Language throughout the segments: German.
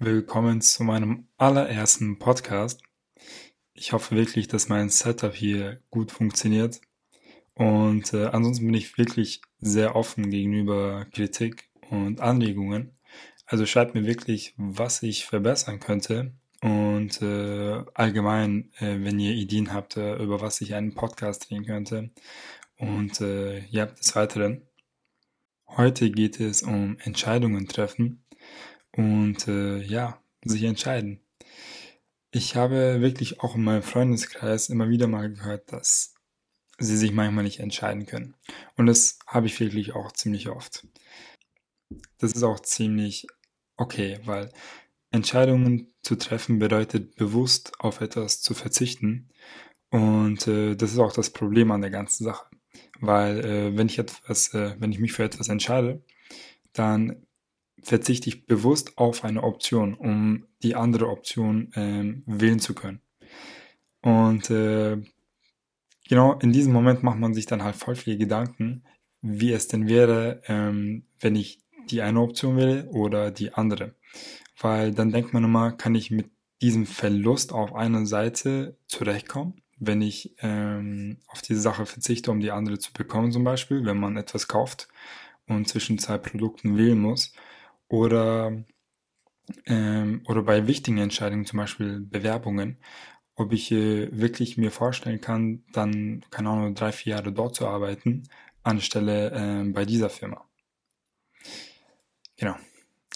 Willkommen zu meinem allerersten Podcast. Ich hoffe wirklich, dass mein Setup hier gut funktioniert. Und äh, ansonsten bin ich wirklich sehr offen gegenüber Kritik und Anregungen. Also schreibt mir wirklich, was ich verbessern könnte. Und äh, allgemein, äh, wenn ihr Ideen habt, äh, über was ich einen Podcast drehen könnte. Und äh, ja, des Weiteren. Heute geht es um Entscheidungen treffen und äh, ja, sich entscheiden. Ich habe wirklich auch in meinem Freundeskreis immer wieder mal gehört, dass sie sich manchmal nicht entscheiden können. Und das habe ich wirklich auch ziemlich oft. Das ist auch ziemlich okay, weil Entscheidungen zu treffen bedeutet bewusst auf etwas zu verzichten. Und äh, das ist auch das Problem an der ganzen Sache. Weil äh, wenn ich etwas, äh, wenn ich mich für etwas entscheide, dann verzichte ich bewusst auf eine Option, um die andere Option ähm, wählen zu können. Und äh, genau in diesem Moment macht man sich dann halt voll viele Gedanken, wie es denn wäre, ähm, wenn ich die eine Option wähle oder die andere. Weil dann denkt man immer, kann ich mit diesem Verlust auf einer Seite zurechtkommen? wenn ich ähm, auf diese Sache verzichte, um die andere zu bekommen, zum Beispiel, wenn man etwas kauft und zwischen zwei Produkten wählen muss. Oder, ähm, oder bei wichtigen Entscheidungen, zum Beispiel Bewerbungen, ob ich äh, wirklich mir vorstellen kann, dann, keine Ahnung, drei, vier Jahre dort zu arbeiten, anstelle äh, bei dieser Firma. Genau.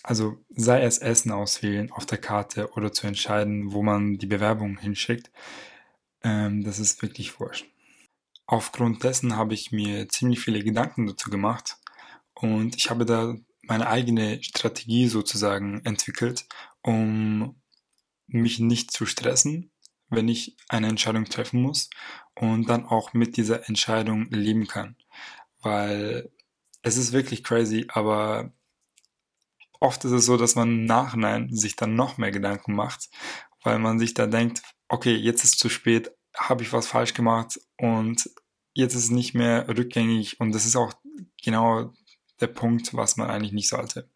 Also sei es Essen auswählen auf der Karte oder zu entscheiden, wo man die Bewerbung hinschickt, ähm, das ist wirklich wurscht. Aufgrund dessen habe ich mir ziemlich viele Gedanken dazu gemacht und ich habe da meine eigene Strategie sozusagen entwickelt, um mich nicht zu stressen, wenn ich eine Entscheidung treffen muss und dann auch mit dieser Entscheidung leben kann. Weil es ist wirklich crazy, aber oft ist es so, dass man im Nachhinein sich dann noch mehr Gedanken macht, weil man sich da denkt, okay, jetzt ist zu spät, habe ich was falsch gemacht und jetzt ist es nicht mehr rückgängig und das ist auch genau der Punkt, was man eigentlich nicht sollte.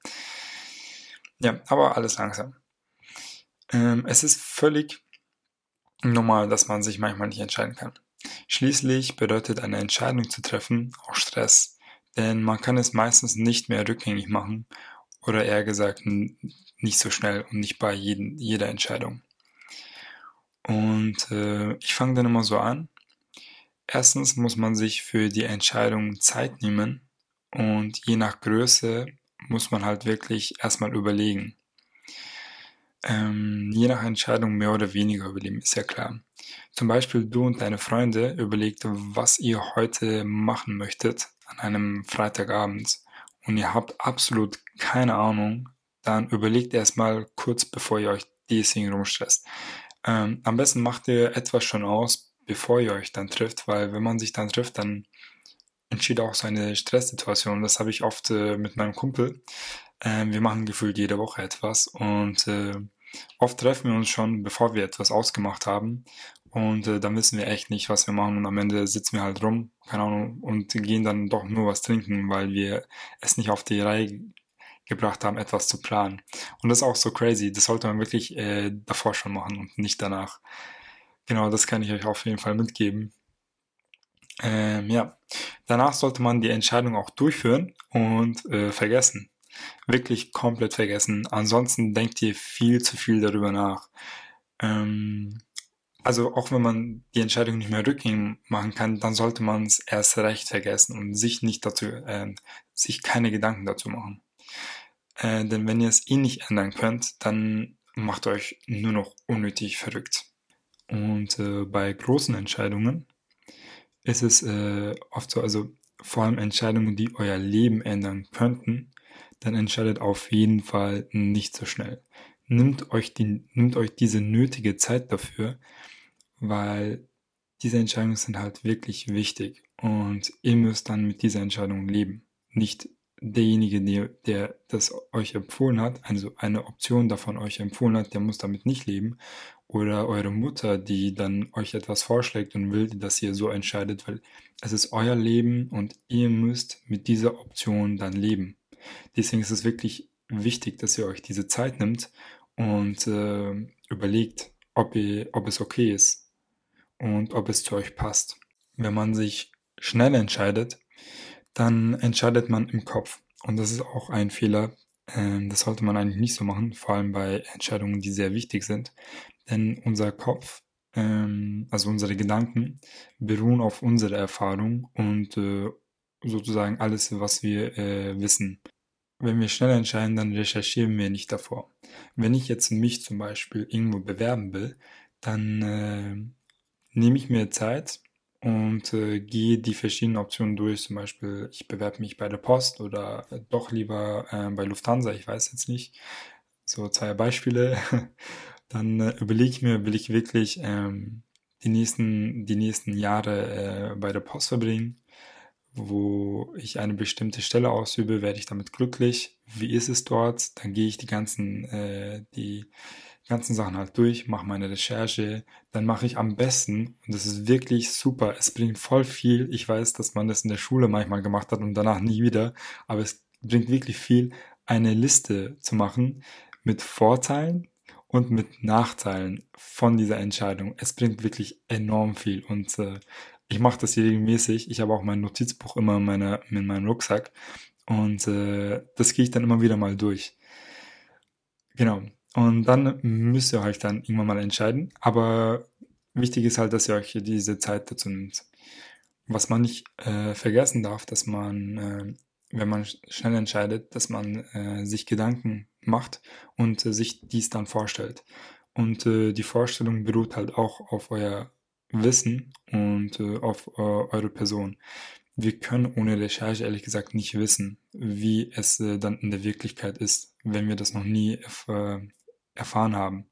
Ja, aber alles langsam. Ähm, es ist völlig normal, dass man sich manchmal nicht entscheiden kann. Schließlich bedeutet eine Entscheidung zu treffen auch Stress, denn man kann es meistens nicht mehr rückgängig machen oder eher gesagt nicht so schnell und nicht bei jeden, jeder Entscheidung. Und äh, ich fange dann immer so an. Erstens muss man sich für die Entscheidung Zeit nehmen und je nach Größe muss man halt wirklich erstmal überlegen. Ähm, je nach Entscheidung mehr oder weniger überlegen, ist ja klar. Zum Beispiel du und deine Freunde überlegt, was ihr heute machen möchtet an einem Freitagabend und ihr habt absolut keine Ahnung, dann überlegt erstmal kurz, bevor ihr euch deswegen rumstresst. Ähm, am besten macht ihr etwas schon aus, bevor ihr euch dann trifft, weil wenn man sich dann trifft, dann entsteht auch so eine Stresssituation. Das habe ich oft äh, mit meinem Kumpel. Ähm, wir machen gefühlt jede Woche etwas und äh, oft treffen wir uns schon, bevor wir etwas ausgemacht haben. Und äh, dann wissen wir echt nicht, was wir machen. Und am Ende sitzen wir halt rum, keine Ahnung, und gehen dann doch nur was trinken, weil wir es nicht auf die Reihe gebracht haben, etwas zu planen. Und das ist auch so crazy. Das sollte man wirklich äh, davor schon machen und nicht danach. Genau, das kann ich euch auf jeden Fall mitgeben. Ähm, ja, danach sollte man die Entscheidung auch durchführen und äh, vergessen. Wirklich komplett vergessen. Ansonsten denkt ihr viel zu viel darüber nach. Ähm, also auch wenn man die Entscheidung nicht mehr rückgängig machen kann, dann sollte man es erst recht vergessen und sich nicht dazu, äh, sich keine Gedanken dazu machen. Äh, denn wenn ihr es eh nicht ändern könnt, dann macht euch nur noch unnötig verrückt. Und äh, bei großen Entscheidungen ist es äh, oft so, also vor allem Entscheidungen, die euer Leben ändern könnten, dann entscheidet auf jeden Fall nicht so schnell. Nimmt euch, die, nimmt euch diese nötige Zeit dafür, weil diese Entscheidungen sind halt wirklich wichtig und ihr müsst dann mit dieser Entscheidung leben. Nicht derjenige, der, der das euch empfohlen hat, also eine Option davon euch empfohlen hat, der muss damit nicht leben. Oder eure Mutter, die dann euch etwas vorschlägt und will, dass ihr so entscheidet, weil es ist euer Leben und ihr müsst mit dieser Option dann leben. Deswegen ist es wirklich wichtig, dass ihr euch diese Zeit nimmt und äh, überlegt, ob, ihr, ob es okay ist und ob es zu euch passt. Wenn man sich schnell entscheidet, dann entscheidet man im Kopf. Und das ist auch ein Fehler. Ähm, das sollte man eigentlich nicht so machen, vor allem bei Entscheidungen, die sehr wichtig sind. Denn unser Kopf, ähm, also unsere Gedanken, beruhen auf unserer Erfahrung und äh, sozusagen alles, was wir äh, wissen. Wenn wir schnell entscheiden, dann recherchieren wir nicht davor. Wenn ich jetzt mich zum Beispiel irgendwo bewerben will, dann äh, nehme ich mir Zeit und äh, gehe die verschiedenen Optionen durch. Zum Beispiel, ich bewerbe mich bei der Post oder doch lieber äh, bei Lufthansa, ich weiß jetzt nicht. So zwei Beispiele. Dann äh, überlege ich mir, will ich wirklich ähm, die, nächsten, die nächsten Jahre äh, bei der Post verbringen, wo ich eine bestimmte Stelle ausübe, werde ich damit glücklich. Wie ist es dort? Dann gehe ich die ganzen, äh, die ganzen Sachen halt durch, mache meine Recherche, dann mache ich am besten, und das ist wirklich super, es bringt voll viel. Ich weiß, dass man das in der Schule manchmal gemacht hat und danach nie wieder, aber es bringt wirklich viel, eine Liste zu machen mit Vorteilen und mit Nachteilen von dieser Entscheidung. Es bringt wirklich enorm viel und äh, ich mache das regelmäßig. Ich habe auch mein Notizbuch immer in, meiner, in meinem Rucksack und äh, das gehe ich dann immer wieder mal durch. Genau. Und dann müsst ihr euch dann irgendwann mal entscheiden. Aber wichtig ist halt, dass ihr euch diese Zeit dazu nimmt. Was man nicht äh, vergessen darf, dass man, äh, wenn man schnell entscheidet, dass man äh, sich Gedanken macht und äh, sich dies dann vorstellt. Und äh, die Vorstellung beruht halt auch auf euer Wissen und äh, auf eure Person. Wir können ohne Recherche ehrlich gesagt nicht wissen, wie es dann in der Wirklichkeit ist, wenn wir das noch nie erfahren haben.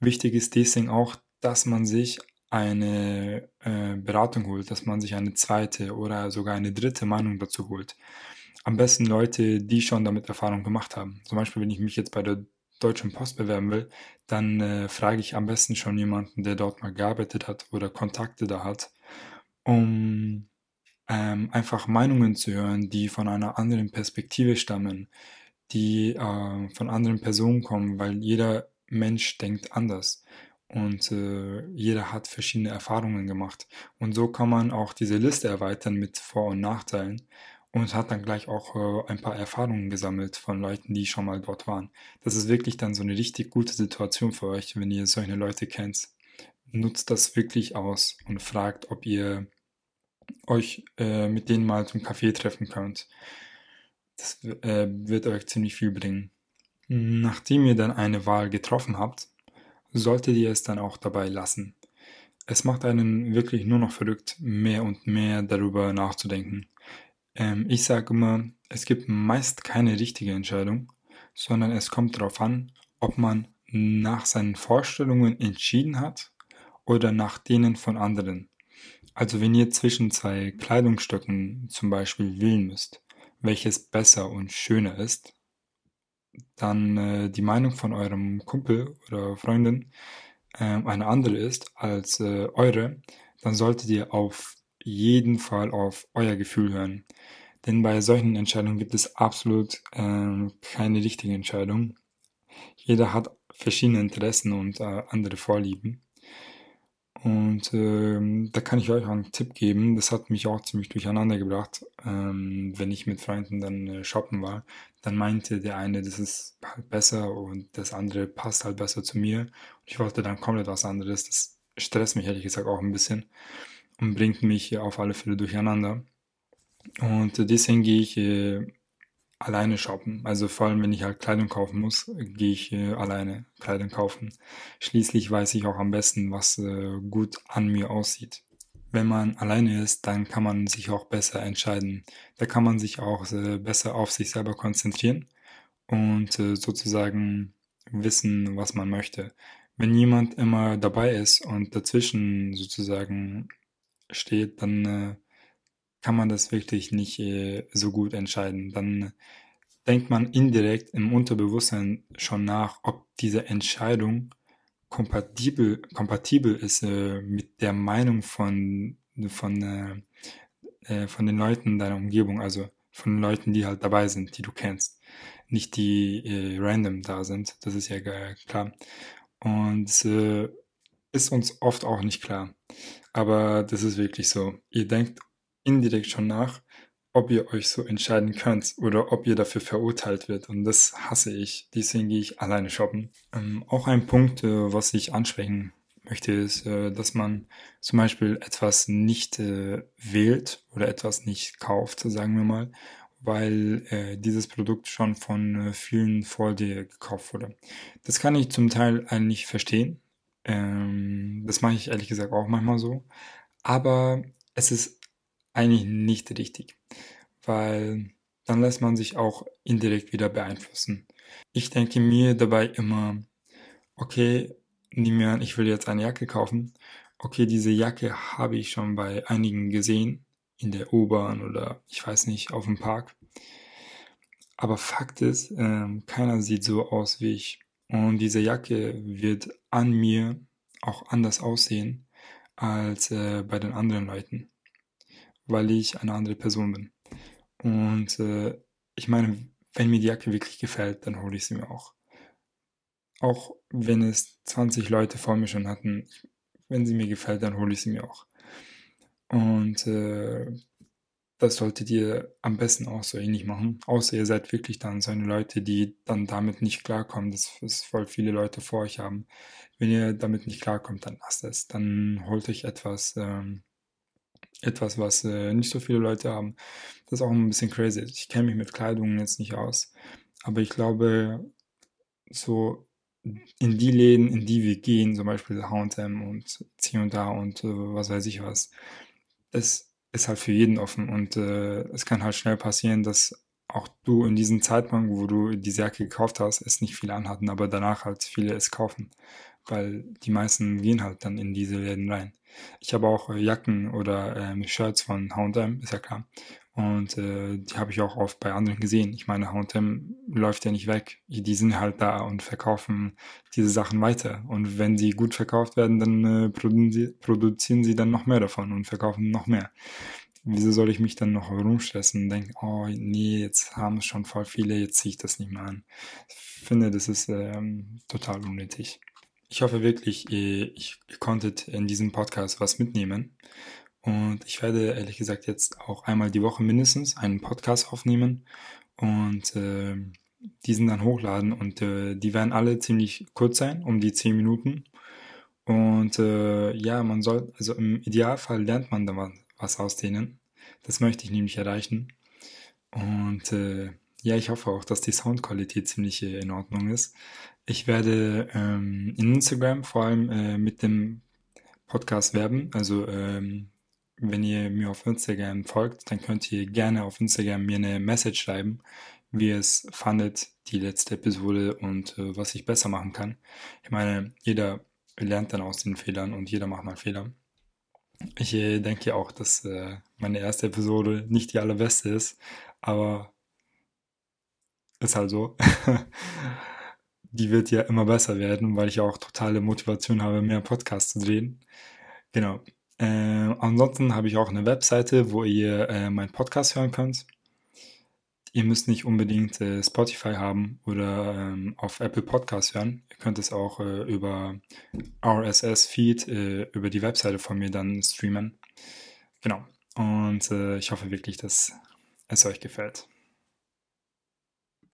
Wichtig ist deswegen auch, dass man sich eine äh, Beratung holt, dass man sich eine zweite oder sogar eine dritte Meinung dazu holt. Am besten Leute, die schon damit Erfahrung gemacht haben. Zum Beispiel, wenn ich mich jetzt bei der Deutschen Post bewerben will, dann äh, frage ich am besten schon jemanden, der dort mal gearbeitet hat oder Kontakte da hat, um ähm, einfach Meinungen zu hören, die von einer anderen Perspektive stammen, die äh, von anderen Personen kommen, weil jeder Mensch denkt anders und äh, jeder hat verschiedene Erfahrungen gemacht. Und so kann man auch diese Liste erweitern mit Vor- und Nachteilen und hat dann gleich auch äh, ein paar Erfahrungen gesammelt von Leuten, die schon mal dort waren. Das ist wirklich dann so eine richtig gute Situation für euch, wenn ihr solche Leute kennt. Nutzt das wirklich aus und fragt, ob ihr euch äh, mit denen mal zum Kaffee treffen könnt. Das äh, wird euch ziemlich viel bringen. Nachdem ihr dann eine Wahl getroffen habt, solltet ihr es dann auch dabei lassen. Es macht einen wirklich nur noch verrückt, mehr und mehr darüber nachzudenken. Ähm, ich sage immer, es gibt meist keine richtige Entscheidung, sondern es kommt darauf an, ob man nach seinen Vorstellungen entschieden hat oder nach denen von anderen. Also wenn ihr zwischen zwei Kleidungsstücken zum Beispiel wählen müsst, welches besser und schöner ist, dann äh, die Meinung von eurem Kumpel oder Freundin äh, eine andere ist als äh, eure, dann solltet ihr auf jeden Fall auf euer Gefühl hören. Denn bei solchen Entscheidungen gibt es absolut ähm, keine richtige Entscheidung. Jeder hat verschiedene Interessen und äh, andere Vorlieben. Und ähm, da kann ich euch auch einen Tipp geben. Das hat mich auch ziemlich durcheinander gebracht, ähm, wenn ich mit Freunden dann äh, shoppen war. Dann meinte der eine, das ist halt besser und das andere passt halt besser zu mir. Und ich wollte dann komplett was anderes. Das stresst mich ehrlich gesagt auch ein bisschen und bringt mich auf alle Fälle durcheinander. Und deswegen gehe ich äh, alleine shoppen. Also vor allem, wenn ich halt Kleidung kaufen muss, gehe ich äh, alleine Kleidung kaufen. Schließlich weiß ich auch am besten, was äh, gut an mir aussieht. Wenn man alleine ist, dann kann man sich auch besser entscheiden. Da kann man sich auch äh, besser auf sich selber konzentrieren und äh, sozusagen wissen, was man möchte. Wenn jemand immer dabei ist und dazwischen sozusagen steht, dann äh, kann man das wirklich nicht äh, so gut entscheiden. Dann denkt man indirekt im Unterbewusstsein schon nach, ob diese Entscheidung kompatibel, kompatibel ist äh, mit der Meinung von, von, äh, äh, von den Leuten in deiner Umgebung, also von den Leuten, die halt dabei sind, die du kennst. nicht die äh, random da sind. Das ist ja klar. Und äh, ist uns oft auch nicht klar. Aber das ist wirklich so. Ihr denkt indirekt schon nach, ob ihr euch so entscheiden könnt oder ob ihr dafür verurteilt wird. Und das hasse ich. Deswegen gehe ich alleine shoppen. Ähm, auch ein Punkt, äh, was ich ansprechen möchte, ist, äh, dass man zum Beispiel etwas nicht äh, wählt oder etwas nicht kauft, sagen wir mal, weil äh, dieses Produkt schon von äh, vielen vor dir gekauft wurde. Das kann ich zum Teil eigentlich verstehen. Ähm, das mache ich ehrlich gesagt auch manchmal so. Aber es ist eigentlich nicht richtig, weil dann lässt man sich auch indirekt wieder beeinflussen. Ich denke mir dabei immer, okay, nehmen wir an, ich will jetzt eine Jacke kaufen. Okay, diese Jacke habe ich schon bei einigen gesehen, in der U-Bahn oder ich weiß nicht, auf dem Park. Aber Fakt ist, ähm, keiner sieht so aus wie ich. Und diese Jacke wird an mir auch anders aussehen als äh, bei den anderen Leuten, weil ich eine andere Person bin. Und äh, ich meine, wenn mir die Jacke wirklich gefällt, dann hole ich sie mir auch. Auch wenn es 20 Leute vor mir schon hatten, wenn sie mir gefällt, dann hole ich sie mir auch. Und äh, das solltet ihr am besten auch so ähnlich machen. Außer ihr seid wirklich dann so eine Leute, die dann damit nicht klarkommen, dass es voll viele Leute vor euch haben. Wenn ihr damit nicht klarkommt, dann lasst es. Dann holt euch etwas, ähm, etwas, was äh, nicht so viele Leute haben. Das ist auch ein bisschen crazy. Ich kenne mich mit Kleidung jetzt nicht aus. Aber ich glaube, so in die Läden, in die wir gehen, zum Beispiel H&M und C und äh, was weiß ich was, es ist halt für jeden offen und äh, es kann halt schnell passieren, dass auch du in diesem Zeitpunkt, wo du die Jacke gekauft hast, es nicht viele anhatten, aber danach halt viele es kaufen, weil die meisten gehen halt dann in diese Läden rein. Ich habe auch äh, Jacken oder ähm, Shirts von H&M, ist ja klar. Und äh, die habe ich auch oft bei anderen gesehen. Ich meine, H&M läuft ja nicht weg. Die sind halt da und verkaufen diese Sachen weiter. Und wenn sie gut verkauft werden, dann äh, produzi produzieren sie dann noch mehr davon und verkaufen noch mehr. Wieso soll ich mich dann noch rumstressen und denken, oh nee, jetzt haben es schon voll viele, jetzt ziehe ich das nicht mehr an. Ich finde, das ist ähm, total unnötig. Ich hoffe wirklich, ihr, ihr konntet in diesem Podcast was mitnehmen. Und ich werde ehrlich gesagt jetzt auch einmal die Woche mindestens einen Podcast aufnehmen und äh, diesen dann hochladen. Und äh, die werden alle ziemlich kurz sein, um die 10 Minuten. Und äh, ja, man soll, also im Idealfall lernt man da was aus denen. Das möchte ich nämlich erreichen. Und äh, ja, ich hoffe auch, dass die Soundqualität ziemlich äh, in Ordnung ist. Ich werde ähm, in Instagram vor allem äh, mit dem Podcast werben. Also ähm, wenn ihr mir auf Instagram folgt, dann könnt ihr gerne auf Instagram mir eine Message schreiben, wie ihr es fandet, die letzte Episode und äh, was ich besser machen kann. Ich meine, jeder lernt dann aus den Fehlern und jeder macht mal Fehler. Ich äh, denke auch, dass äh, meine erste Episode nicht die allerbeste ist, aber ist halt so. die wird ja immer besser werden, weil ich auch totale Motivation habe, mehr Podcasts zu drehen. Genau. Äh, ansonsten habe ich auch eine Webseite, wo ihr äh, meinen Podcast hören könnt. Ihr müsst nicht unbedingt äh, Spotify haben oder ähm, auf Apple Podcasts hören. Ihr könnt es auch äh, über RSS-Feed, äh, über die Webseite von mir dann streamen. Genau. Und äh, ich hoffe wirklich, dass es euch gefällt.